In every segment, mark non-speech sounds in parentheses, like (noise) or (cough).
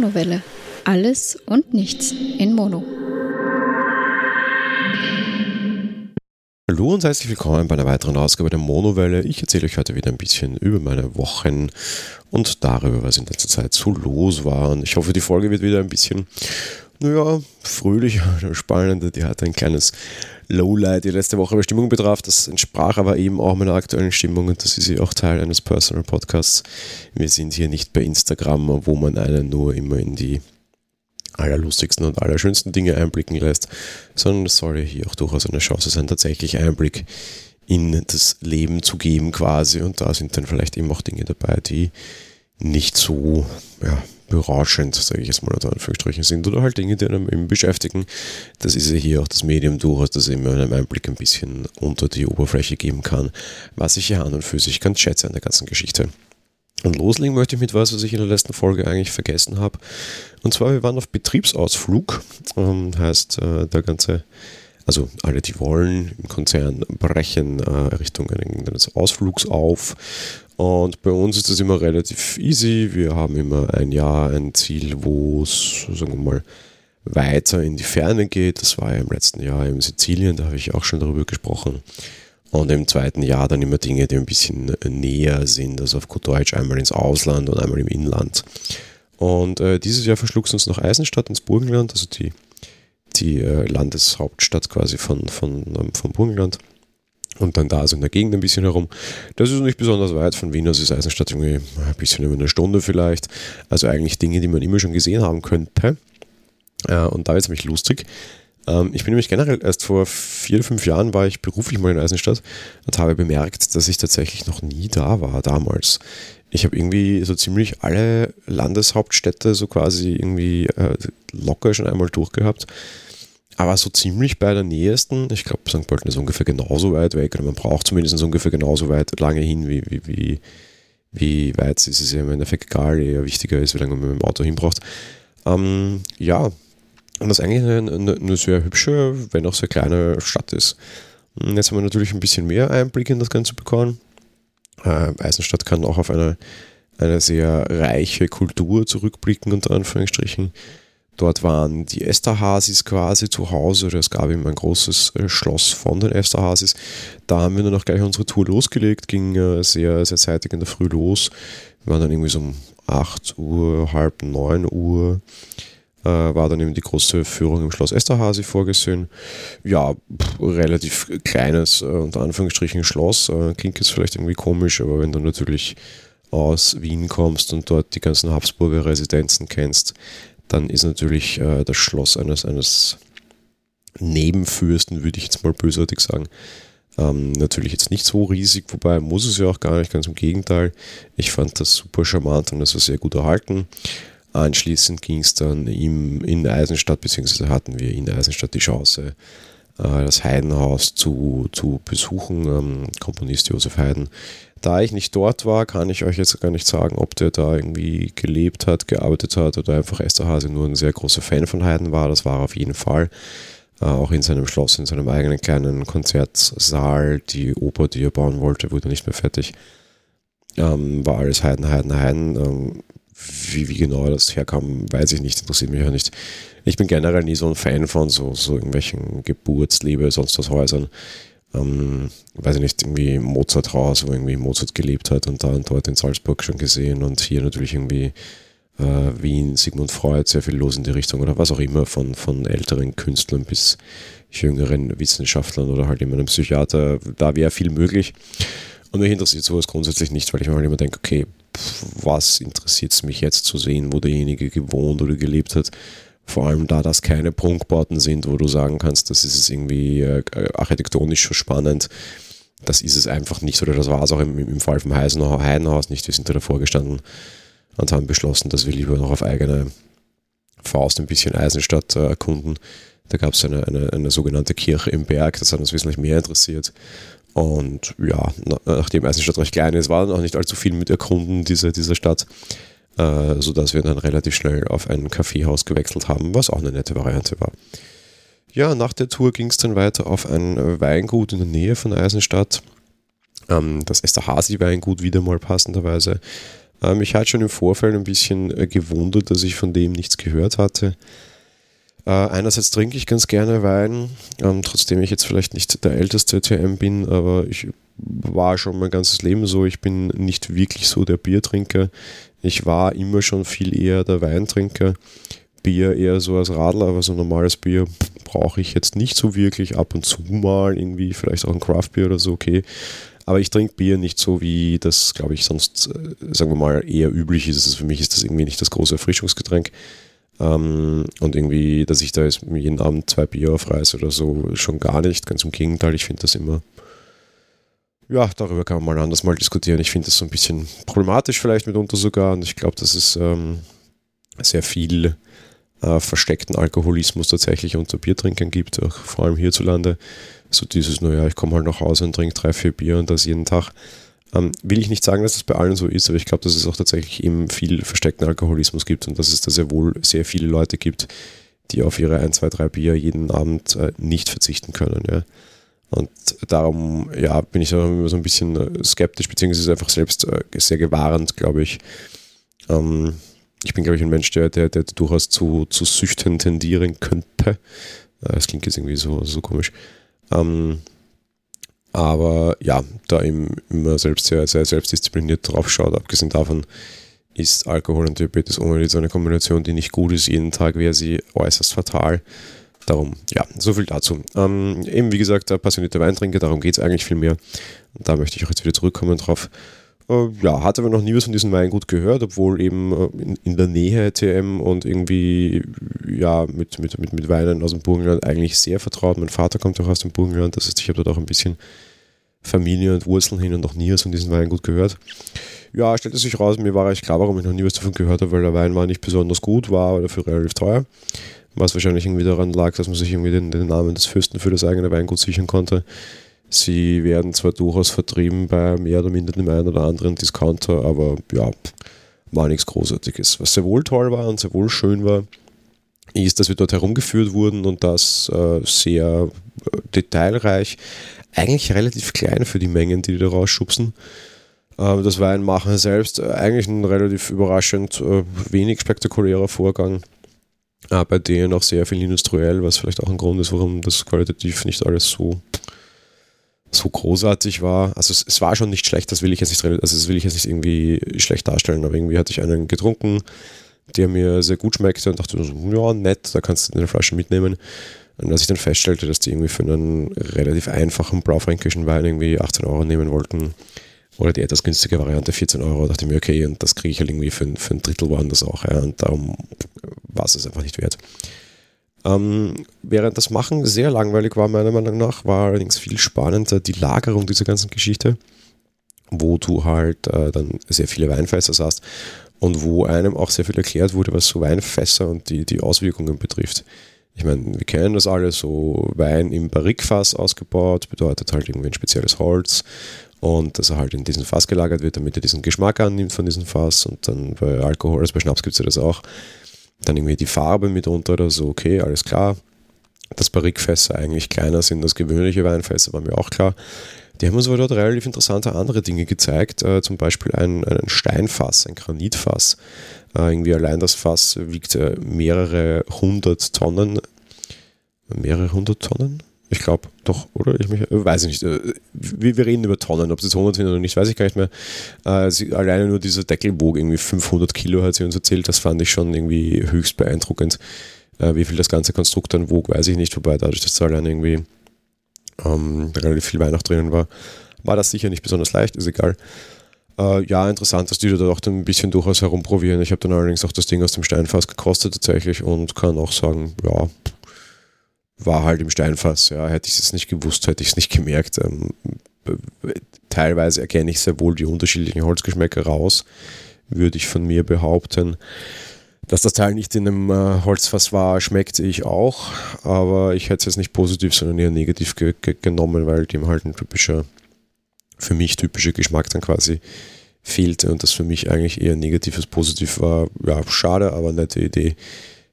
Monowelle. Alles und nichts in Mono. Hallo und herzlich willkommen bei einer weiteren Ausgabe der Monowelle. Ich erzähle euch heute wieder ein bisschen über meine Wochen und darüber, was in letzter Zeit so los war. Und ich hoffe, die Folge wird wieder ein bisschen, naja, fröhlicher, (laughs) spannender. Die hat ein kleines Lowlight die letzte Woche bei Stimmung betraf. Das entsprach aber eben auch meiner aktuellen Stimmung und das ist ja auch Teil eines Personal Podcasts. Wir sind hier nicht bei Instagram, wo man einen nur immer in die allerlustigsten und allerschönsten Dinge einblicken lässt, sondern es soll ja hier auch durchaus eine Chance sein, tatsächlich Einblick in das Leben zu geben quasi und da sind dann vielleicht eben auch Dinge dabei, die nicht so ja, berauschend, sage ich jetzt mal unter Anführungsstrichen sind oder halt Dinge, die einem eben beschäftigen. Das ist ja hier auch das Medium durchaus, das eben einen Einblick ein bisschen unter die Oberfläche geben kann, was ich ja an und für sich ganz schätze an der ganzen Geschichte. Und loslegen möchte ich mit was, was ich in der letzten Folge eigentlich vergessen habe. Und zwar, wir waren auf Betriebsausflug. Ähm, heißt, äh, der ganze, also alle, die wollen, im Konzern brechen äh, Richtung eines Ausflugs auf. Und bei uns ist das immer relativ easy. Wir haben immer ein Jahr ein Ziel, wo es, sagen wir mal, weiter in die Ferne geht. Das war ja im letzten Jahr in Sizilien, da habe ich auch schon darüber gesprochen. Und im zweiten Jahr dann immer Dinge, die ein bisschen näher sind, also auf gut Deutsch einmal ins Ausland und einmal im Inland. Und äh, dieses Jahr verschlug es uns nach Eisenstadt ins Burgenland, also die, die äh, Landeshauptstadt quasi von, von, ähm, vom Burgenland. Und dann da so in der Gegend ein bisschen herum. Das ist nicht besonders weit von Wien, aus ist Eisenstadt irgendwie ein bisschen über eine Stunde vielleicht. Also eigentlich Dinge, die man immer schon gesehen haben könnte. Äh, und da wird es nämlich lustig. Ähm, ich bin nämlich generell erst vor vier, fünf Jahren war ich beruflich mal in Eisenstadt und habe bemerkt, dass ich tatsächlich noch nie da war damals. Ich habe irgendwie so ziemlich alle Landeshauptstädte so quasi irgendwie äh, locker schon einmal durchgehabt. Aber so ziemlich bei der nähesten, ich glaube, St. Pölten ist ungefähr genauso weit weg, oder man braucht zumindest ungefähr genauso weit lange hin, wie, wie, wie, wie weit es ist. Ist ja im Endeffekt egal, eher wichtiger ist, wie lange man mit dem Auto hinbraucht. Ähm, ja, und das eigentlich eine, eine, eine, sehr hübsche, wenn auch sehr kleine Stadt ist. Jetzt haben wir natürlich ein bisschen mehr Einblick in das Ganze bekommen. Äh, Eisenstadt kann auch auf eine, eine sehr reiche Kultur zurückblicken, unter Anführungsstrichen. Dort waren die Esterhazis quasi zu Hause, oder es gab eben ein großes äh, Schloss von den Esterhazis. Da haben wir dann auch gleich unsere Tour losgelegt, ging äh, sehr, sehr zeitig in der Früh los. Wir waren dann irgendwie so um 8 Uhr, halb 9 Uhr äh, war dann eben die große Führung im Schloss Esterhazy vorgesehen. Ja, pff, relativ kleines, unter Anführungsstrichen, Schloss. Klingt jetzt vielleicht irgendwie komisch, aber wenn du natürlich aus Wien kommst und dort die ganzen Habsburger Residenzen kennst, dann ist natürlich äh, das Schloss eines, eines Nebenfürsten, würde ich jetzt mal bösartig sagen, ähm, natürlich jetzt nicht so riesig, wobei muss es ja auch gar nicht, ganz im Gegenteil. Ich fand das super charmant und es war sehr gut erhalten. Anschließend ging es dann im, in Eisenstadt, beziehungsweise hatten wir in Eisenstadt die Chance, das Heidenhaus zu, zu besuchen, ähm, Komponist Josef Haydn. Da ich nicht dort war, kann ich euch jetzt gar nicht sagen, ob der da irgendwie gelebt hat, gearbeitet hat oder einfach Esterhase nur ein sehr großer Fan von Haydn war. Das war er auf jeden Fall. Äh, auch in seinem Schloss, in seinem eigenen kleinen Konzertsaal. Die Oper, die er bauen wollte, wurde nicht mehr fertig. Ähm, war alles Haydn, Haydn, Haydn. Ähm, wie, wie genau das herkam, weiß ich nicht, interessiert mich ja nicht. Ich bin generell nie so ein Fan von so, so irgendwelchen Geburtsliebe, sonst was Häusern. Ähm, weiß ich nicht, irgendwie Mozart-Haus, wo irgendwie Mozart gelebt hat und da und dort in Salzburg schon gesehen und hier natürlich irgendwie äh, Wien, Sigmund Freud, sehr viel los in die Richtung oder was auch immer, von, von älteren Künstlern bis jüngeren Wissenschaftlern oder halt immer einem Psychiater. Da wäre viel möglich. Und mich interessiert sowas grundsätzlich nicht, weil ich mir halt immer denke, okay, was interessiert es mich jetzt zu sehen, wo derjenige gewohnt oder gelebt hat. Vor allem da das keine Prunkbauten sind, wo du sagen kannst, das ist es irgendwie äh, architektonisch so spannend. Das ist es einfach nicht, oder das war es auch im, im Fall vom Heidenhaus nicht. Wir sind da davor gestanden und haben beschlossen, dass wir lieber noch auf eigene Faust ein bisschen Eisenstadt äh, erkunden. Da gab es eine, eine, eine sogenannte Kirche im Berg, das hat uns wesentlich mehr interessiert. Und ja, nachdem Eisenstadt recht klein ist, war dann auch nicht allzu viel mit Erkunden dieser, dieser Stadt, äh, sodass wir dann relativ schnell auf ein Kaffeehaus gewechselt haben, was auch eine nette Variante war. Ja, nach der Tour ging es dann weiter auf ein Weingut in der Nähe von Eisenstadt. Ähm, das Esterhazy-Weingut wieder mal passenderweise. Mich hat schon im Vorfeld ein bisschen äh, gewundert, dass ich von dem nichts gehört hatte. Äh, einerseits trinke ich ganz gerne Wein, ähm, trotzdem ich jetzt vielleicht nicht der älteste TM bin, aber ich war schon mein ganzes Leben so. Ich bin nicht wirklich so der Biertrinker. Ich war immer schon viel eher der Weintrinker. Bier eher so als Radler, aber so normales Bier brauche ich jetzt nicht so wirklich. Ab und zu mal irgendwie, vielleicht auch ein Craftbier oder so, okay. Aber ich trinke Bier nicht so, wie das, glaube ich, sonst, äh, sagen wir mal, eher üblich ist. Also für mich ist das irgendwie nicht das große Erfrischungsgetränk. Ähm, und irgendwie, dass ich da jetzt jeden Abend zwei Bier aufreiße oder so, schon gar nicht. Ganz im Gegenteil, ich finde das immer, ja, darüber kann man mal anders mal diskutieren. Ich finde das so ein bisschen problematisch vielleicht mitunter sogar. Und ich glaube, dass es ähm, sehr viel äh, versteckten Alkoholismus tatsächlich unter Biertrinkern gibt, auch vor allem hierzulande. So dieses, naja, ich komme halt nach Hause und trinke drei, vier Bier und das jeden Tag. Ähm, will ich nicht sagen, dass das bei allen so ist, aber ich glaube, dass es auch tatsächlich eben viel versteckten Alkoholismus gibt und dass es da sehr wohl sehr viele Leute gibt, die auf ihre ein, zwei, drei Bier jeden Abend äh, nicht verzichten können. Ja. Und darum ja, bin ich immer so ein bisschen äh, skeptisch, beziehungsweise einfach selbst äh, sehr gewarnt, glaube ich. Ähm, ich bin, glaube ich, ein Mensch, der, der, der durchaus zu, zu Süchten tendieren könnte. Äh, das klingt jetzt irgendwie so, so komisch. Ähm, aber ja, da ihm immer selbst sehr, sehr selbstdiszipliniert drauf schaut, abgesehen davon ist Alkohol und Diabetes ohne so eine Kombination, die nicht gut ist. Jeden Tag wäre sie äußerst fatal. Darum, ja, so viel dazu. Ähm, eben wie gesagt, der passionierte Weintrinker, darum geht es eigentlich viel mehr. Und da möchte ich auch jetzt wieder zurückkommen drauf. Äh, ja, hatte aber noch nie was von diesem Weingut gehört, obwohl eben äh, in, in, der Nähe TM und irgendwie ja mit, mit, mit, mit Weinen aus dem Burgenland eigentlich sehr vertraut. Mein Vater kommt auch aus dem Burgenland, das heißt, ich habe dort auch ein bisschen Familie und Wurzeln hin und noch nie was von diesem Weingut gehört. Ja, stellte sich raus, mir war eigentlich klar, warum ich noch nie was davon gehört habe, weil der Wein war nicht besonders gut, war aber dafür relativ teuer. Was wahrscheinlich irgendwie daran lag, dass man sich irgendwie den, den Namen des Fürsten für das eigene Weingut sichern konnte. Sie werden zwar durchaus vertrieben bei mehr oder minder dem einen oder anderen Discounter, aber ja, war nichts Großartiges. Was sehr wohl toll war und sehr wohl schön war, ist, dass wir dort herumgeführt wurden und das äh, sehr äh, detailreich, eigentlich relativ klein für die Mengen, die die da rausschubsen. Äh, das Weinmachen selbst äh, eigentlich ein relativ überraschend äh, wenig spektakulärer Vorgang. Äh, bei denen auch sehr viel industriell, was vielleicht auch ein Grund ist, warum das qualitativ nicht alles so so großartig war. Also es, es, war schon nicht schlecht, das will ich jetzt nicht, also das will ich jetzt nicht irgendwie schlecht darstellen, aber irgendwie hatte ich einen getrunken, der mir sehr gut schmeckte und dachte so, ja, nett, da kannst du eine Flasche mitnehmen. Und als ich dann feststellte, dass die irgendwie für einen relativ einfachen blaufränkischen Wein irgendwie 18 Euro nehmen wollten, oder die etwas günstige Variante 14 Euro, dachte ich mir, okay, und das kriege ich halt irgendwie für, für ein Drittel woanders auch, ja, und darum war es es einfach nicht wert. Ähm, während das Machen sehr langweilig war, meiner Meinung nach, war allerdings viel spannender die Lagerung dieser ganzen Geschichte, wo du halt äh, dann sehr viele Weinfässer sahst und wo einem auch sehr viel erklärt wurde, was so Weinfässer und die, die Auswirkungen betrifft. Ich meine, wir kennen das alle, so Wein im Barrikfass ausgebaut, bedeutet halt irgendwie ein spezielles Holz und dass er halt in diesen Fass gelagert wird, damit er diesen Geschmack annimmt von diesem Fass und dann bei Alkohol, also bei Schnaps gibt es ja das auch, dann irgendwie die Farbe mitunter oder so, okay, alles klar. Dass Barrikfässer eigentlich kleiner sind als gewöhnliche Weinfässer, war mir auch klar. Die haben uns aber dort relativ interessante andere Dinge gezeigt, äh, zum Beispiel ein, ein Steinfass, ein Granitfass. Äh, irgendwie allein das Fass wiegt äh, mehrere hundert Tonnen. Mehrere hundert Tonnen? Ich glaube, doch, oder? Ich mich, weiß ich nicht. Äh, wir, wir, reden über Tonnen. Ob es jetzt 100 sind oder nicht, weiß ich gar nicht mehr. Äh, alleine nur dieser Deckelbogen, irgendwie 500 Kilo hat sie uns erzählt. Das fand ich schon irgendwie höchst beeindruckend. Äh, wie viel das ganze Konstrukt dann wog, weiß ich nicht. Wobei dadurch, dass da alleine irgendwie ähm, relativ viel Weihnacht drinnen war, war das sicher nicht besonders leicht, ist egal. Äh, ja, interessant, dass die da dann ein bisschen durchaus herumprobieren. Ich habe dann allerdings auch das Ding aus dem Steinfass gekostet tatsächlich und kann auch sagen, ja, war halt im Steinfass. Ja, hätte ich es nicht gewusst, hätte ich es nicht gemerkt. Ähm, teilweise erkenne ich sehr wohl die unterschiedlichen Holzgeschmäcker raus, würde ich von mir behaupten. Dass das Teil nicht in einem äh, Holzfass war, schmeckte ich auch, aber ich hätte es jetzt nicht positiv, sondern eher negativ ge ge genommen, weil dem halt ein typischer, für mich typischer Geschmack dann quasi fehlte und das für mich eigentlich eher negatives Positiv war. Ja, schade, aber nette Idee.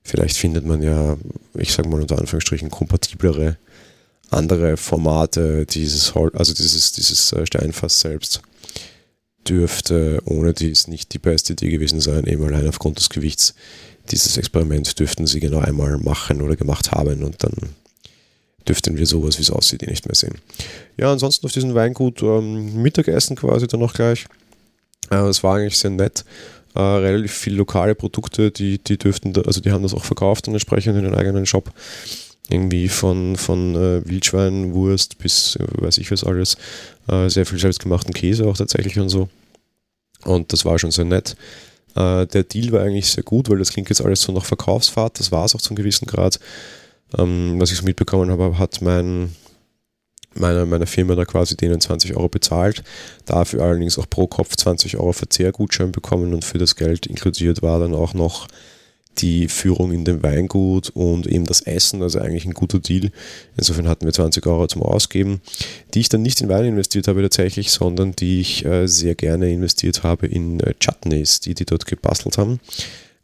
Vielleicht findet man ja, ich sage mal unter Anführungsstrichen, kompatiblere andere Formate dieses, also dieses, dieses äh, Steinfass selbst. dürfte ohne dies nicht die beste Idee gewesen sein, eben allein aufgrund des Gewichts. Dieses Experiment dürften sie genau einmal machen oder gemacht haben und dann dürften wir sowas, wie es aussieht, eh nicht mehr sehen. Ja, ansonsten auf diesem Weingut ähm, Mittagessen quasi dann noch gleich. Äh, war eigentlich sehr nett. Äh, relativ viele lokale Produkte, die, die dürften, da, also die haben das auch verkauft und entsprechend in den eigenen Shop. Irgendwie von, von äh, Wildschwein, Wurst bis äh, weiß ich was alles. Äh, sehr viel selbstgemachten Käse auch tatsächlich und so. Und das war schon sehr nett. Äh, der Deal war eigentlich sehr gut, weil das klingt jetzt alles so nach Verkaufsfahrt. Das war es auch zum gewissen Grad. Ähm, was ich so mitbekommen habe, hat mein, meine, meine Firma da quasi denen 20 Euro bezahlt, dafür allerdings auch pro Kopf 20 Euro Verzehrgutschein bekommen und für das Geld inkludiert war dann auch noch die Führung in dem Weingut und eben das Essen, also eigentlich ein guter Deal. Insofern hatten wir 20 Euro zum Ausgeben, die ich dann nicht in Wein investiert habe tatsächlich, sondern die ich äh, sehr gerne investiert habe in äh, Chutneys, die die dort gebastelt haben.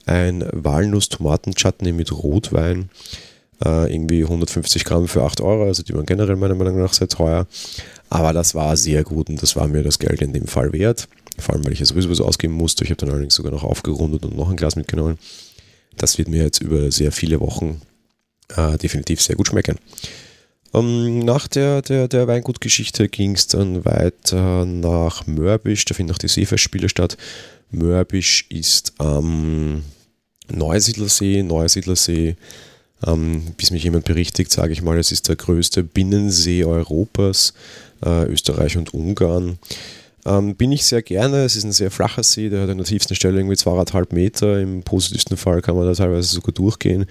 Ein Walnuss-Tomaten-Chutney mit Rotwein äh, irgendwie 150 Gramm für 8 Euro, also die waren generell meiner Meinung nach sehr teuer. Aber das war sehr gut und das war mir das Geld in dem Fall wert. Vor allem, weil ich ja sowieso was ausgeben musste. Ich habe dann allerdings sogar noch aufgerundet und noch ein Glas mitgenommen. Das wird mir jetzt über sehr viele Wochen äh, definitiv sehr gut schmecken. Um, ähm, nach der, der, der Weingutgeschichte ging es dann weiter nach Mörbisch. Da finden auch die Seefestspiele statt. Mörbisch ist am Neusiedlersee. Neusiedlersee ähm, bis mich jemand berichtigt, sage ich mal, es ist der größte Binnensee Europas, äh, Österreich und Ungarn. Ähm, bin ich sehr gerne. Es ist ein sehr flacher See, der hat an der tiefsten Stelle irgendwie zweieinhalb Meter. Im positivsten Fall kann man da teilweise sogar durchgehen,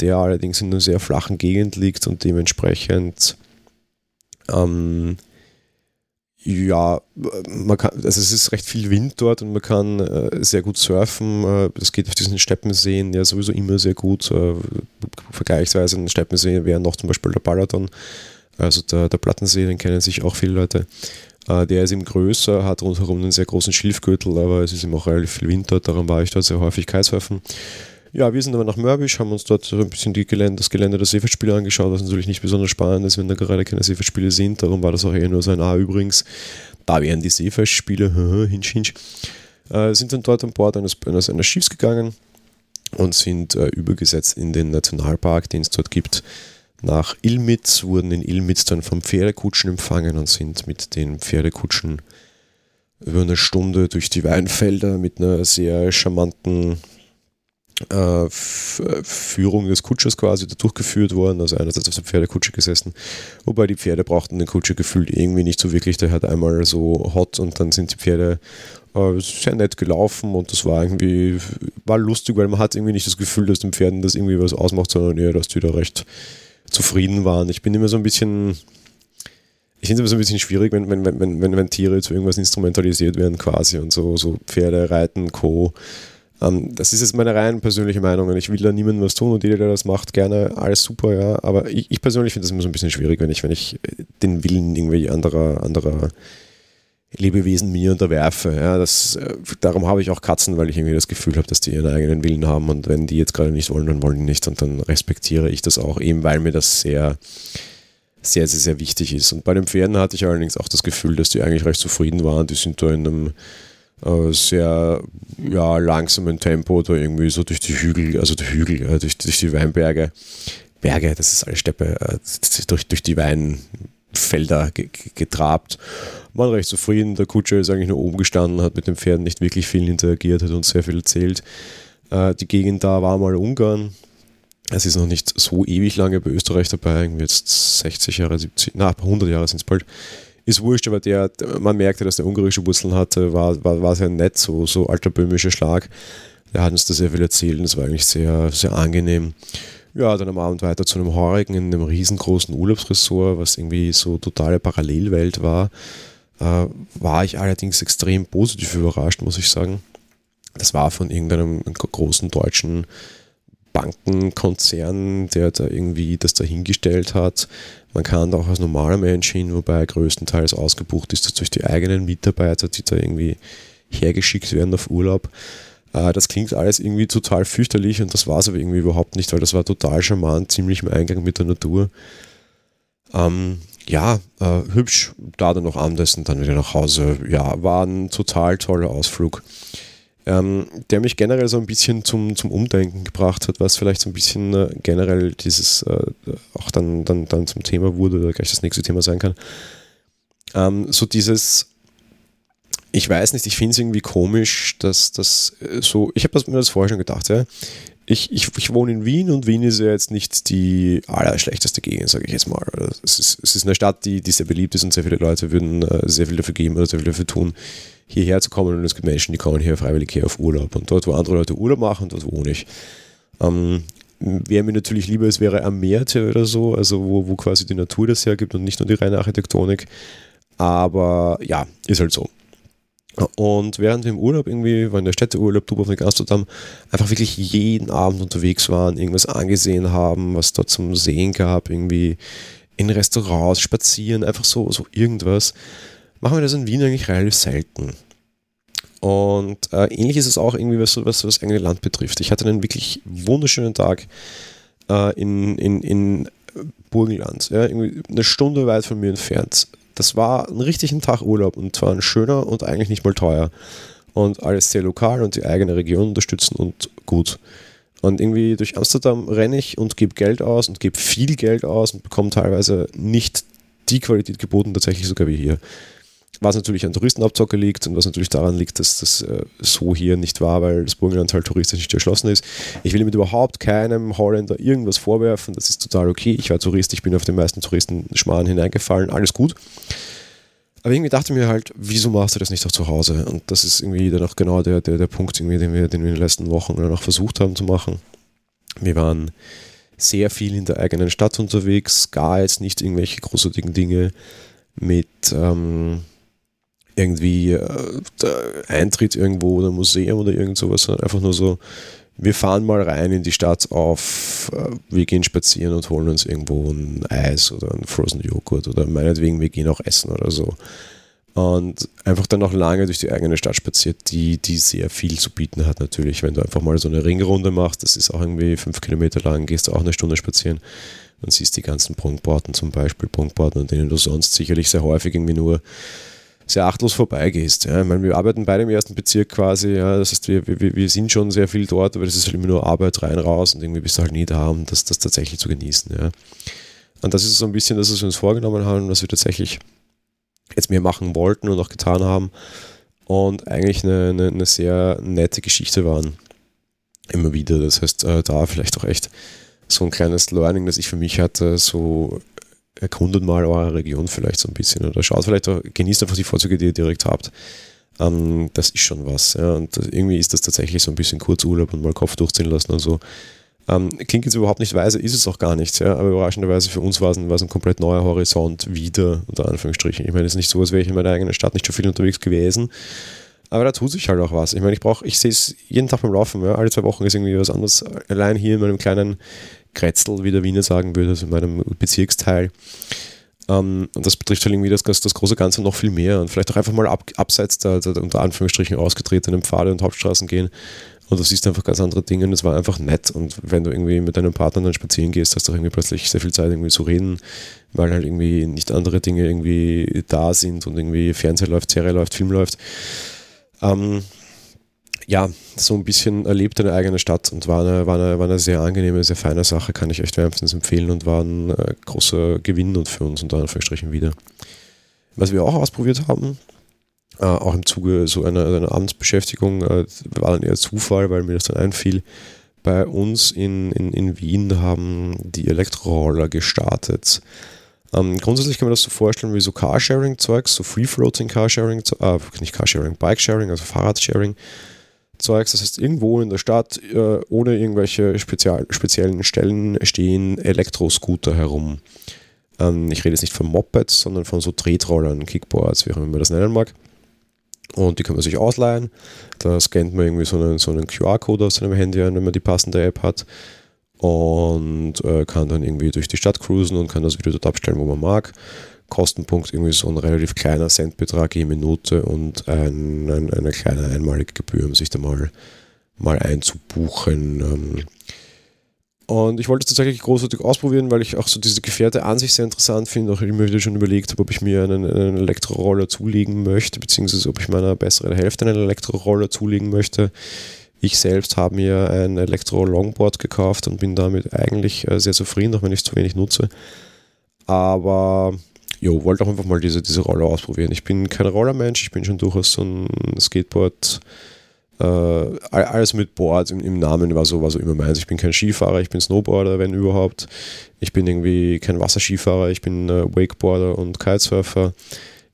der allerdings in einer sehr flachen Gegend liegt und dementsprechend ähm, ja, man kann, also es ist recht viel Wind dort und man kann äh, sehr gut surfen. Äh, das geht auf diesen Steppenseen ja sowieso immer sehr gut. Äh, vergleichsweise ein Steppensee wäre noch zum Beispiel der Balaton, also der, der Plattensee, den kennen sich auch viele Leute. Äh, der ist eben größer, hat rundherum einen sehr großen Schilfgürtel, aber es ist eben auch relativ viel Wind dort, darum war ich dort sehr häufig Kitesurfen. Ja, wir sind aber nach Mörbisch, haben uns dort ein bisschen Gelände, das Gelände der Seefeldspiele angeschaut, was natürlich nicht besonders spannend ist, wenn da gerade keine Seefeldspiele sind. Darum war das auch eher nur so ein A übrigens. Da wären die Seefeldspiele, (laughs) hinsch, hinsch. Äh, sind dann dort an Bord eines, eines, eines Schiffs gegangen und sind äh, übergesetzt in den Nationalpark, den es dort gibt. Nach Ilmitz wurden in Ilmitz dann vom Pferdekutschen empfangen und sind mit den Pferdekutschen über eine Stunde durch die Weinfelder mit einer sehr charmanten Führung des Kutschers quasi durchgeführt worden. Also einerseits auf der Pferdekutsche gesessen, wobei die Pferde brauchten den Kutscher gefühlt irgendwie nicht so wirklich. Der hat einmal so hot und dann sind die Pferde äh, sehr nett gelaufen und das war irgendwie, war lustig, weil man hat irgendwie nicht das Gefühl, dass den Pferden das irgendwie was ausmacht, sondern eher, dass die da recht zufrieden waren. Ich bin immer so ein bisschen, ich finde es immer so ein bisschen schwierig, wenn, wenn, wenn, wenn, wenn Tiere zu irgendwas instrumentalisiert werden quasi und so, so Pferde, Reiten, Co ähm, das ist jetzt meine rein persönliche Meinung und ich will da niemandem was tun und jeder, der das macht, gerne alles super, ja. Aber ich, ich persönlich finde das immer so ein bisschen schwierig, wenn ich, wenn ich den Willen irgendwie anderer, anderer Lebewesen mir unterwerfe. Ja, das, äh, darum habe ich auch Katzen, weil ich irgendwie das Gefühl habe, dass die ihren eigenen Willen haben und wenn die jetzt gerade nicht wollen, dann wollen die nicht und dann respektiere ich das auch eben, weil mir das sehr, sehr, sehr, sehr wichtig ist. Und bei den Pferden hatte ich allerdings auch das Gefühl, dass die eigentlich recht zufrieden waren. Die sind da in einem äh, sehr ja, langsamen Tempo da irgendwie so durch die Hügel, also die Hügel, äh, durch, durch die Weinberge. Berge, das ist alles Steppe, äh, durch, durch die Weinfelder getrabt. Waren recht zufrieden. Der Kutscher ist eigentlich nur oben gestanden, hat mit den Pferden nicht wirklich viel interagiert, hat uns sehr viel erzählt. Äh, die Gegend da war mal Ungarn. Es ist noch nicht so ewig lange bei Österreich dabei, irgendwie jetzt 60 Jahre, 70, na, 100 Jahre sind es bald ist wurscht, aber der, man merkte, dass der ungarische Wurzeln hatte, war, war, war sehr nett, so, so alter böhmischer Schlag. Der hat uns da sehr viel erzählt und das war eigentlich sehr, sehr angenehm. Ja, dann am Abend weiter zu einem Horrigen in einem riesengroßen Urlaubsressort, was irgendwie so totale Parallelwelt war. Äh, war ich allerdings extrem positiv überrascht, muss ich sagen. Das war von irgendeinem großen deutschen Bankenkonzern, der da irgendwie das dahingestellt hat. Man kann auch als normaler Mensch hin, wobei größtenteils ausgebucht ist durch die eigenen Mitarbeiter, die da irgendwie hergeschickt werden auf Urlaub. Äh, das klingt alles irgendwie total fürchterlich und das war es aber irgendwie überhaupt nicht, weil das war total charmant, ziemlich im Eingang mit der Natur. Ähm, ja, äh, hübsch, da dann noch Abendessen, dann wieder nach Hause. Ja, war ein total toller Ausflug, ähm, der mich generell so ein bisschen zum, zum Umdenken gebracht hat, was vielleicht so ein bisschen äh, generell dieses äh, auch dann, dann, dann zum Thema wurde oder gleich das nächste Thema sein kann. Ähm, so dieses, ich weiß nicht, ich finde es irgendwie komisch, dass das äh, so, ich habe mir das vorher schon gedacht, ja ich, ich, ich wohne in Wien und Wien ist ja jetzt nicht die allerschlechteste Gegend, sage ich jetzt mal. Es ist, es ist eine Stadt, die, die sehr beliebt ist und sehr viele Leute würden äh, sehr viel dafür geben oder sehr viel dafür tun, hierher zu kommen. Und es gibt Menschen, die kommen hier freiwillig her auf Urlaub. Und dort, wo andere Leute Urlaub machen, dort wohne ich. Ähm, Wäre mir natürlich lieber, es wäre am Meer oder so, also wo, wo quasi die Natur das hergibt und nicht nur die reine Architektonik. Aber ja, ist halt so. Und während wir im Urlaub irgendwie, war in der Städteurlaub, Dubrovnik, Amsterdam, einfach wirklich jeden Abend unterwegs waren, irgendwas angesehen haben, was dort zum Sehen gab, irgendwie in Restaurants, spazieren, einfach so, so irgendwas, machen wir das in Wien eigentlich relativ selten. Und äh, ähnlich ist es auch irgendwie, was, was das eigene Land betrifft. Ich hatte einen wirklich wunderschönen Tag äh, in, in, in Burgenland, ja, eine Stunde weit von mir entfernt das war ein richtigen Tag Urlaub und zwar ein schöner und eigentlich nicht mal teuer. Und alles sehr lokal und die eigene Region unterstützen und gut. Und irgendwie durch Amsterdam renne ich und gebe Geld aus und gebe viel Geld aus und bekomme teilweise nicht die Qualität geboten, tatsächlich sogar wie hier was natürlich an Touristenabzocke liegt und was natürlich daran liegt, dass das äh, so hier nicht war, weil das Burgenland halt touristisch nicht erschlossen ist. Ich will mit überhaupt keinem Holländer irgendwas vorwerfen, das ist total okay. Ich war Tourist, ich bin auf den meisten Touristenschmarrn hineingefallen, alles gut. Aber irgendwie dachte ich mir halt, wieso machst du das nicht auch zu Hause? Und das ist irgendwie dann auch genau der, der, der Punkt, den wir, den wir in den letzten Wochen dann auch versucht haben zu machen. Wir waren sehr viel in der eigenen Stadt unterwegs, gar jetzt nicht irgendwelche großartigen Dinge mit ähm, irgendwie äh, Eintritt irgendwo oder Museum oder irgend sowas, sondern einfach nur so, wir fahren mal rein in die Stadt auf, äh, wir gehen spazieren und holen uns irgendwo ein Eis oder ein Frozen Joghurt oder meinetwegen, wir gehen auch essen oder so. Und einfach dann noch lange durch die eigene Stadt spaziert, die, die sehr viel zu bieten hat natürlich. Wenn du einfach mal so eine Ringrunde machst, das ist auch irgendwie fünf Kilometer lang, gehst du auch eine Stunde spazieren und siehst die ganzen Prunkbauten zum Beispiel, Prunkbauten, an denen du sonst sicherlich sehr häufig irgendwie nur sehr achtlos vorbeigehst. Ja. Ich meine, wir arbeiten beide im ersten Bezirk quasi, ja. das heißt, wir, wir, wir sind schon sehr viel dort, aber das ist halt immer nur Arbeit rein, raus und irgendwie bist du halt nie da, um das, das tatsächlich zu genießen. Ja. Und das ist so ein bisschen das, was wir uns vorgenommen haben, was wir tatsächlich jetzt mehr machen wollten und auch getan haben und eigentlich eine, eine, eine sehr nette Geschichte waren. Immer wieder. Das heißt, äh, da vielleicht auch echt so ein kleines Learning, das ich für mich hatte, so erkundet mal eure Region vielleicht so ein bisschen oder schaut vielleicht auch, genießt einfach die Vorzüge, die ihr direkt habt. Ähm, das ist schon was. Ja. Und irgendwie ist das tatsächlich so ein bisschen Kurzurlaub und mal Kopf durchziehen lassen und so. Ähm, klingt jetzt überhaupt nicht weise, ist es auch gar nicht. Ja. Aber überraschenderweise für uns war es, ein, ein komplett neuer Horizont wieder, unter Anführungsstrichen. Ich meine, es ist nicht so, als wäre ich in meiner eigenen Stadt nicht schon viel unterwegs gewesen. Aber da tut sich halt auch was. Ich meine, ich brauche, ich sehe es jeden Tag beim Laufen. Ja. Alle zwei Wochen ist irgendwie was anderes. Allein hier in meinem kleinen Kretzel, wie der Wiener sagen würde, also in meinem Bezirksteil. Ähm, und das betrifft halt irgendwie das, das große Ganze noch viel mehr und vielleicht auch einfach mal ab, abseits der, der, unter Anführungsstrichen ausgetretenen Pfade und Hauptstraßen gehen und du siehst einfach ganz andere Dinge und es war einfach nett und wenn du irgendwie mit deinem Partner dann spazieren gehst, hast du irgendwie plötzlich sehr viel Zeit irgendwie zu reden, weil halt irgendwie nicht andere Dinge irgendwie da sind und irgendwie Fernseher läuft, Serie läuft, Film läuft. Ähm, ja, so ein bisschen erlebt eine eigene Stadt und war eine, war, eine, war eine sehr angenehme, sehr feine Sache, kann ich echt wärmstens empfehlen und war ein äh, großer Gewinn und für uns unter Anführungsstrichen wieder. Was wir auch ausprobiert haben, äh, auch im Zuge so einer, einer Abendsbeschäftigung, äh, war dann eher Zufall, weil mir das dann einfiel. Bei uns in, in, in Wien haben die Elektroroller gestartet. Ähm, grundsätzlich kann man das so vorstellen wie so Carsharing-Zeugs, so Free-Floating Carsharing, äh, nicht Carsharing, Bike-Sharing, also Fahrradsharing. Zeugs. Das heißt, irgendwo in der Stadt, äh, ohne irgendwelche spezial, speziellen Stellen, stehen Elektroscooter herum. Ähm, ich rede jetzt nicht von Mopeds, sondern von so Tretrollern, Kickboards, wie auch immer man das nennen mag. Und die kann man sich ausleihen. Da scannt man irgendwie so einen, so einen QR-Code auf seinem Handy ein, wenn man die passende App hat. Und äh, kann dann irgendwie durch die Stadt cruisen und kann das wieder dort abstellen, wo man mag. Kostenpunkt irgendwie so ein relativ kleiner Centbetrag je Minute und ein, ein, eine kleine einmalige Gebühr, um sich da mal, mal einzubuchen. Ähm, Und ich wollte es tatsächlich großartig ausprobieren, weil ich auch so diese Gefährte an sich sehr interessant finde. Auch immer wieder schon überlegt habe, ob ich mir einen, einen Elektroroller zulegen möchte, beziehungsweise ob ich meiner besseren Hälfte einen Elektroroller zulegen möchte. Ich selbst habe mir ein Elektro-Longboard gekauft und bin damit eigentlich äh, sehr zufrieden, auch wenn ich es zu wenig nutze. Aber jo, wollte auch einfach mal diese, diese Roller ausprobieren. Ich bin kein Rollermensch, ich bin schon durchaus so ein Skateboard- äh, alles mit Board im, im, Namen war so, war so immer meins. Ich bin kein Skifahrer, ich bin Snowboarder, wenn überhaupt. Ich bin irgendwie kein Wasserskifahrer, ich bin äh, Wakeboarder und Kitesurfer.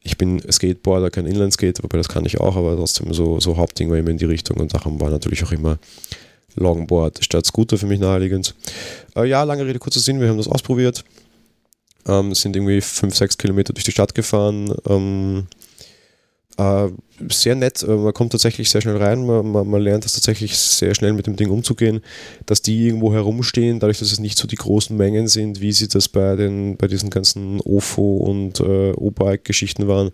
Ich bin Skateboarder, kein Inlineskater, wobei das kann ich auch, aber trotzdem so, so Hauptding war immer in die Richtung und darum war natürlich auch immer Longboard statt Scooter für mich naheliegend. Äh, ja, lange Rede, kurzer Sinn, wir haben das ausprobiert. Ähm, sind irgendwie 5, 6 Kilometer durch die Stadt gefahren. Ähm, äh, sehr nett, äh, man kommt tatsächlich sehr schnell rein, man, man, man, lernt das tatsächlich sehr schnell mit dem Ding umzugehen, dass die irgendwo herumstehen, dadurch, dass es nicht so die großen Mengen sind, wie sie das bei, den, bei diesen ganzen OFO und äh, O-Bike-Geschichten waren,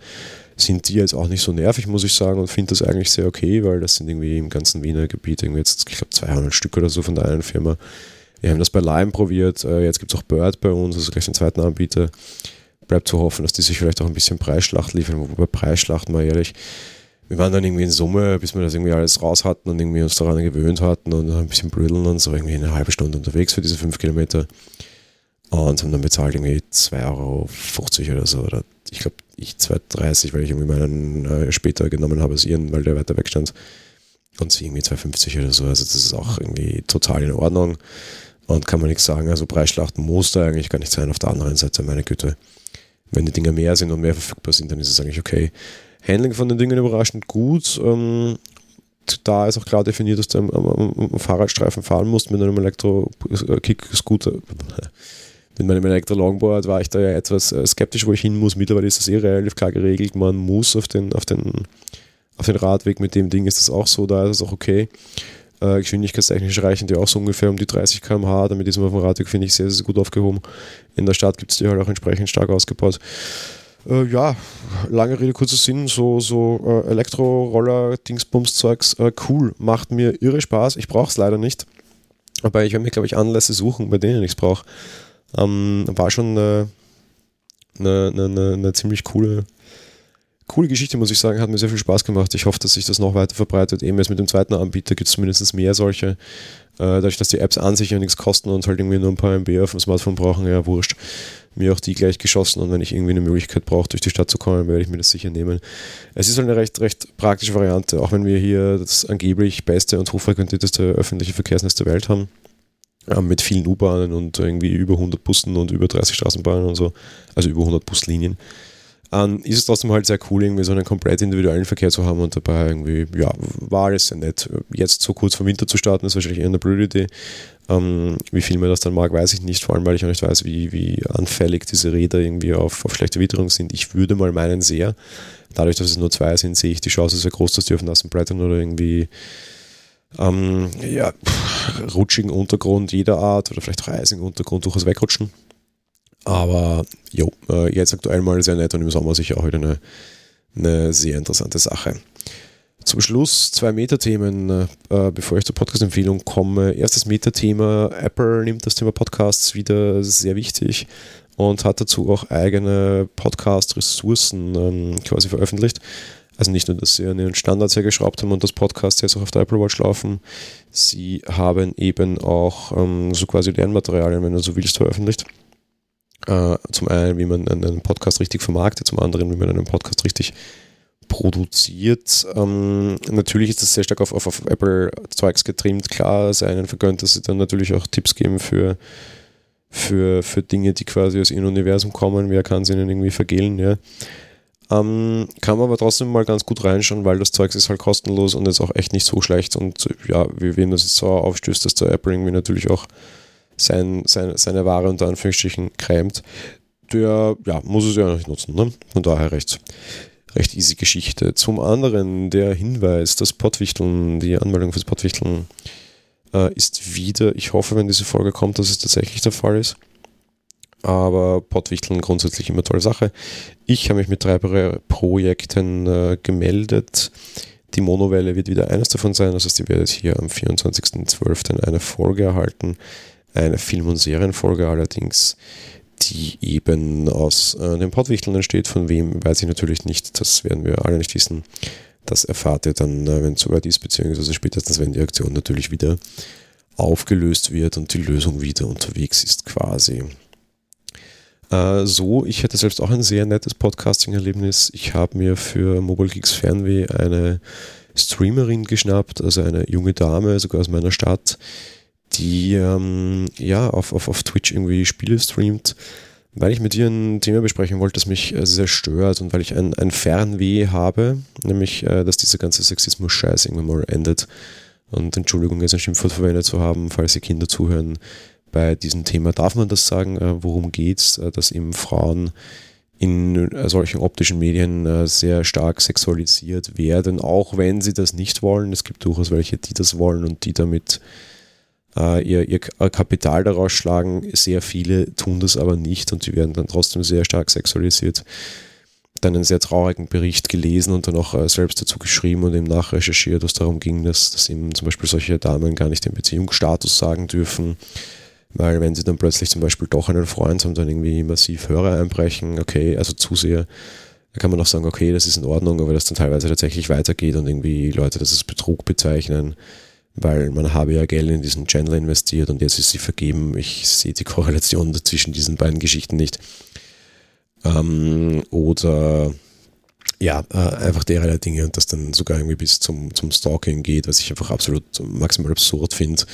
sind die jetzt auch nicht so nervig, muss ich sagen, und finde das eigentlich sehr okay, weil das sind irgendwie im ganzen Wiener Gebiet irgendwie jetzt, ich glaube, 200 Stück oder so von der einen Firma. Wir haben das bei Lime probiert, äh, jetzt gibt es auch Bird bei uns, also gleich den zweiten Anbieter bleibt zu hoffen, dass die sich vielleicht auch ein bisschen Preisschlacht liefern. Wobei Preisschlacht, mal ehrlich, wir waren dann irgendwie in Summe, bis wir das irgendwie alles raus hatten und irgendwie uns daran gewöhnt hatten und ein bisschen blödeln und so irgendwie eine halbe Stunde unterwegs für diese fünf Kilometer. Und haben dann bezahlt irgendwie 2,50 Euro oder so. Oder ich glaube, ich 2,30, weil ich irgendwie meinen äh, später genommen habe als ihren, weil der weiter weg stand. Und sie irgendwie 2,50 oder so. Also das ist auch irgendwie total in Ordnung. Und kann man nichts sagen. Also Preisschlachten muss da eigentlich gar nicht sein. Auf der anderen Seite, meine Güte wenn die Dinger mehr sind und mehr verfügbar sind, dann ist es eigentlich okay. Handling von den Dingen überraschend gut. Ähm, da ist auch klar definiert, dass du am, am, am Fahrradstreifen fahren musst mit einem Elektro-Kick-Scooter. (laughs) Mit meinem Elektro-Longboard war ich da ja etwas äh, skeptisch, wo ich hin muss. Mittlerweile ist das eh relativ klar geregelt. Man muss auf den, auf den, auf den Radweg mit dem Ding ist das auch so, da ist es auch okay. Äh, geschwindigkeitstechnisch reichen die auch so ungefähr um die 30 km/h. Damit ist man auf dem Radweg, finde ich, sehr, sehr gut aufgehoben. In der Stadt gibt es die halt auch entsprechend stark ausgebaut. Äh, ja, lange Rede, kurzer Sinn, so, so äh, Elektroroller, Dingsbums-Zeugs, äh, cool, macht mir irre Spaß. Ich brauche es leider nicht. Aber ich werde mir, glaube ich, Anlässe suchen, bei denen ich es brauche. Ähm, war schon eine, eine, eine, eine ziemlich coole coole Geschichte, muss ich sagen, hat mir sehr viel Spaß gemacht. Ich hoffe, dass sich das noch weiter verbreitet. Eben jetzt mit dem zweiten Anbieter gibt es zumindest mehr solche. Äh, dadurch, dass die Apps an sich ja nichts kosten und halt irgendwie nur ein paar MB auf dem Smartphone brauchen, ja, wurscht. Mir auch die gleich geschossen und wenn ich irgendwie eine Möglichkeit brauche, durch die Stadt zu kommen, werde ich mir das sicher nehmen. Es ist halt eine recht, recht praktische Variante, auch wenn wir hier das angeblich beste und hochfrequentierteste öffentliche Verkehrsnetz der Welt haben äh, mit vielen U-Bahnen und irgendwie über 100 Bussen und über 30 Straßenbahnen und so, also über 100 Buslinien ähm, ist es trotzdem halt sehr cool, irgendwie so einen komplett individuellen Verkehr zu haben und dabei irgendwie, ja, war alles sehr nett. Jetzt so kurz vor Winter zu starten, ist wahrscheinlich eher eine blöde Idee. Ähm, wie viel man das dann mag, weiß ich nicht, vor allem weil ich auch nicht weiß, wie, wie anfällig diese Räder irgendwie auf, auf schlechte Witterung sind. Ich würde mal meinen sehr. Dadurch, dass es nur zwei sind, sehe ich die Chance sehr groß, dass die auf nassen Brettern oder irgendwie ähm, ja, rutschigen Untergrund jeder Art oder vielleicht auch eisigen Untergrund durchaus wegrutschen. Aber jo, äh, jetzt aktuell mal sehr nett und im Sommer sicher auch wieder eine, eine sehr interessante Sache. Zum Schluss zwei Metathemen, äh, bevor ich zur Podcast-Empfehlung komme. Erstes Metathema, Apple nimmt das Thema Podcasts wieder sehr wichtig und hat dazu auch eigene Podcast-Ressourcen ähm, quasi veröffentlicht. Also nicht nur, dass sie an ihren Standards hergeschraubt haben und das Podcast jetzt auch auf der Apple Watch laufen, sie haben eben auch ähm, so quasi Lernmaterialien, wenn du so willst, veröffentlicht. Äh, zum einen, wie man einen Podcast richtig vermarktet, zum anderen, wie man einen Podcast richtig produziert. Ähm, natürlich ist das sehr stark auf, auf, auf Apple-Zeugs getrimmt. Klar, sei ihnen vergönnt, dass sie dann natürlich auch Tipps geben für, für, für Dinge, die quasi aus ihrem Universum kommen. Wer kann sie ihnen irgendwie vergehen, ja. Ähm, kann man aber trotzdem mal ganz gut reinschauen, weil das Zeug ist halt kostenlos und ist auch echt nicht so schlecht. Und ja, wie wem das jetzt so aufstößt, dass der Apple irgendwie natürlich auch sein, sein, seine Ware unter Anführungsstrichen krämt, der ja, muss es ja nicht nutzen. Ne? Von daher recht, recht easy Geschichte. Zum anderen der Hinweis, das Pottwichteln, die Anmeldung fürs Pottwichteln äh, ist wieder, ich hoffe, wenn diese Folge kommt, dass es tatsächlich der Fall ist. Aber Pottwichteln grundsätzlich immer tolle Sache. Ich habe mich mit drei Projekten äh, gemeldet. Die Monowelle wird wieder eines davon sein. Das heißt, ihr werdet hier am 24.12. eine Folge erhalten eine Film- und Serienfolge allerdings, die eben aus äh, den Pottwichteln entsteht. Von wem weiß ich natürlich nicht, das werden wir alle nicht wissen. Das erfahrt ihr dann, äh, wenn es soweit ist, beziehungsweise spätestens, wenn die Aktion natürlich wieder aufgelöst wird und die Lösung wieder unterwegs ist quasi. Äh, so, ich hatte selbst auch ein sehr nettes Podcasting-Erlebnis. Ich habe mir für Mobile Geeks Fernweh eine Streamerin geschnappt, also eine junge Dame, sogar aus meiner Stadt, die ähm, ja auf, auf, auf Twitch irgendwie Spiele streamt, weil ich mit ihr ein Thema besprechen wollte, das mich äh, sehr stört und weil ich ein, ein Fernweh habe, nämlich, äh, dass dieser ganze Sexismus-Scheiß irgendwann mal endet. Und Entschuldigung, jetzt ein Schimpfwort verwendet zu haben, falls die Kinder zuhören. Bei diesem Thema darf man das sagen, äh, worum geht's, äh, dass eben Frauen in äh, solchen optischen Medien äh, sehr stark sexualisiert werden, auch wenn sie das nicht wollen. Es gibt durchaus welche, die das wollen und die damit äh, ihr, ihr Kapital daraus schlagen. Sehr viele tun das aber nicht und sie werden dann trotzdem sehr stark sexualisiert. Dann einen sehr traurigen Bericht gelesen und dann auch äh, selbst dazu geschrieben und eben nachrecherchiert, was darum ging, dass, dass eben zum Beispiel solche Damen gar nicht den Beziehungsstatus sagen dürfen weil wenn sie dann plötzlich zum Beispiel doch einen Freund haben, dann irgendwie massiv Hörer einbrechen, okay, also Zuseher, da kann man auch sagen, okay, das ist in Ordnung, aber das dann teilweise tatsächlich weitergeht und irgendwie Leute das als Betrug bezeichnen, weil man habe ja Geld in diesen Channel investiert und jetzt ist sie vergeben. Ich sehe die Korrelation (laughs) zwischen diesen beiden Geschichten nicht. Ähm, oder ja, äh, einfach derlei Dinge und das dann sogar irgendwie bis zum, zum Stalking geht, was ich einfach absolut maximal absurd finde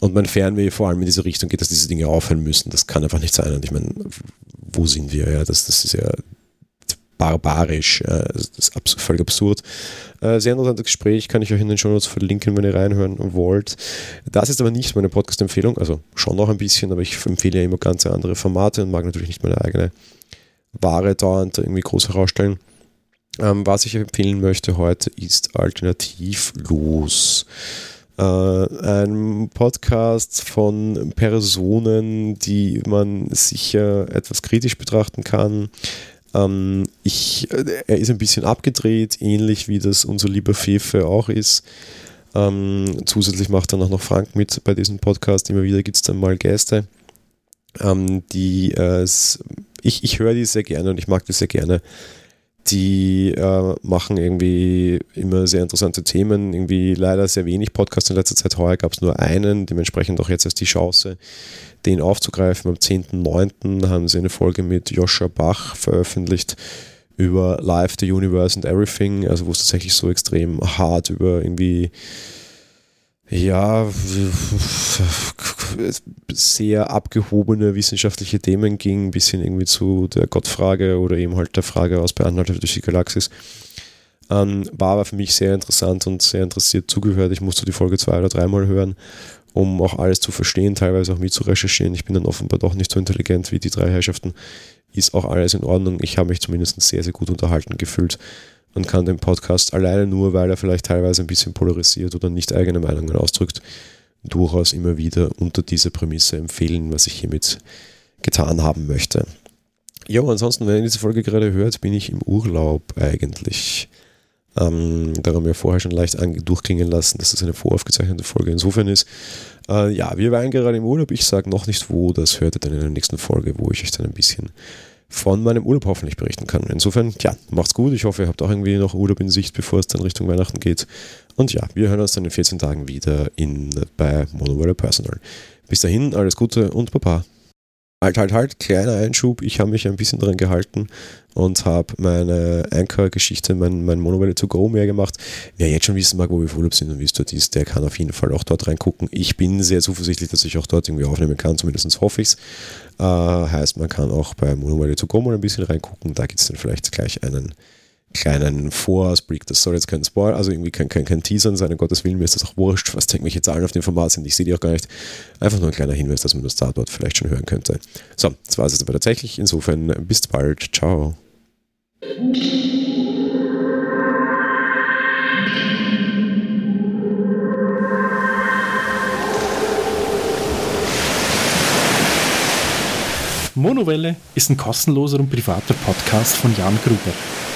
und mein Fernweh vor allem in diese Richtung geht, dass diese Dinge aufhören müssen. Das kann einfach nicht sein. Und ich meine, wo sind wir? Ja, das, das ist ja barbarisch. Das ist völlig absurd. Äh, sehr interessantes Gespräch, kann ich euch in den Show Notes verlinken, wenn ihr reinhören wollt. Das ist aber nicht meine Podcast-Empfehlung, also schon noch ein bisschen, aber ich empfehle ja immer ganz andere Formate und mag natürlich nicht meine eigene Ware dauernd irgendwie groß herausstellen. Ähm, was ich empfehlen möchte heute ist alternativlos äh, ein Podcast von Personen, die man sicher etwas kritisch betrachten kann. Ähm, ich, er ist ein bisschen abgedreht, ähnlich wie das unser lieber Fefe auch ist. Ähm, zusätzlich macht dann auch noch Frank mit bei diesem Podcast. Immer wieder gibt es dann mal Gäste, ähm, die äh, ich, ich höre die sehr gerne und ich mag die sehr gerne die äh, machen irgendwie immer sehr interessante Themen, irgendwie leider sehr wenig Podcasts in letzter Zeit. Heuer gab es nur einen, dementsprechend auch jetzt erst die Chance, den aufzugreifen. Am 10.9. haben sie eine Folge mit Joscha Bach veröffentlicht über Life, the Universe and Everything, also wo es tatsächlich so extrem hart über irgendwie ja, sehr abgehobene wissenschaftliche Themen ging, ein bisschen irgendwie zu der Gottfrage oder eben halt der Frage aus Beantwortet durch die Galaxis. Ähm, war aber für mich sehr interessant und sehr interessiert zugehört. Ich musste die Folge zwei oder dreimal hören, um auch alles zu verstehen, teilweise auch mit zu recherchieren. Ich bin dann offenbar doch nicht so intelligent wie die drei Herrschaften. Ist auch alles in Ordnung. Ich habe mich zumindest sehr, sehr gut unterhalten gefühlt man kann den Podcast alleine nur, weil er vielleicht teilweise ein bisschen polarisiert oder nicht eigene Meinungen ausdrückt, durchaus immer wieder unter dieser Prämisse empfehlen, was ich hiermit getan haben möchte. Ja, ansonsten, wenn ihr diese Folge gerade hört, bin ich im Urlaub eigentlich. Ähm, da haben wir vorher schon leicht durchklingen lassen, dass das eine voraufgezeichnete Folge insofern ist. Äh, ja, wir waren gerade im Urlaub. Ich sage noch nicht wo, das hört ihr dann in der nächsten Folge, wo ich euch dann ein bisschen von meinem Urlaub hoffentlich berichten kann. Insofern, ja, macht's gut. Ich hoffe, ihr habt auch irgendwie noch Urlaub in Sicht, bevor es dann Richtung Weihnachten geht. Und ja, wir hören uns dann in 14 Tagen wieder in, bei Monowelle Personal. Bis dahin, alles Gute und Baba. Halt, halt, halt, kleiner Einschub. Ich habe mich ein bisschen dran gehalten und habe meine Anchor-Geschichte, mein, mein Monowelle to go mehr gemacht. Wer jetzt schon wissen mag, wo wir auf Urlaub sind und wie es dort ist, der kann auf jeden Fall auch dort reingucken. Ich bin sehr zuversichtlich, dass ich auch dort irgendwie aufnehmen kann, zumindest hoffe ich es. Äh, heißt, man kann auch bei Monowelle to go mal ein bisschen reingucken. Da gibt es dann vielleicht gleich einen kleinen Vorausblick. Das soll jetzt kein Spoil, also irgendwie kein, kein, kein Teasern sein, um Gottes Willen, mir ist das auch wurscht, was irgendwelche Zahlen auf dem Format sind. Ich sehe die auch gar nicht. Einfach nur ein kleiner Hinweis, dass man das da dort vielleicht schon hören könnte. So, das war es jetzt aber tatsächlich. Insofern bis bald. Ciao. Monowelle ist ein kostenloser und privater Podcast von Jan Gruber.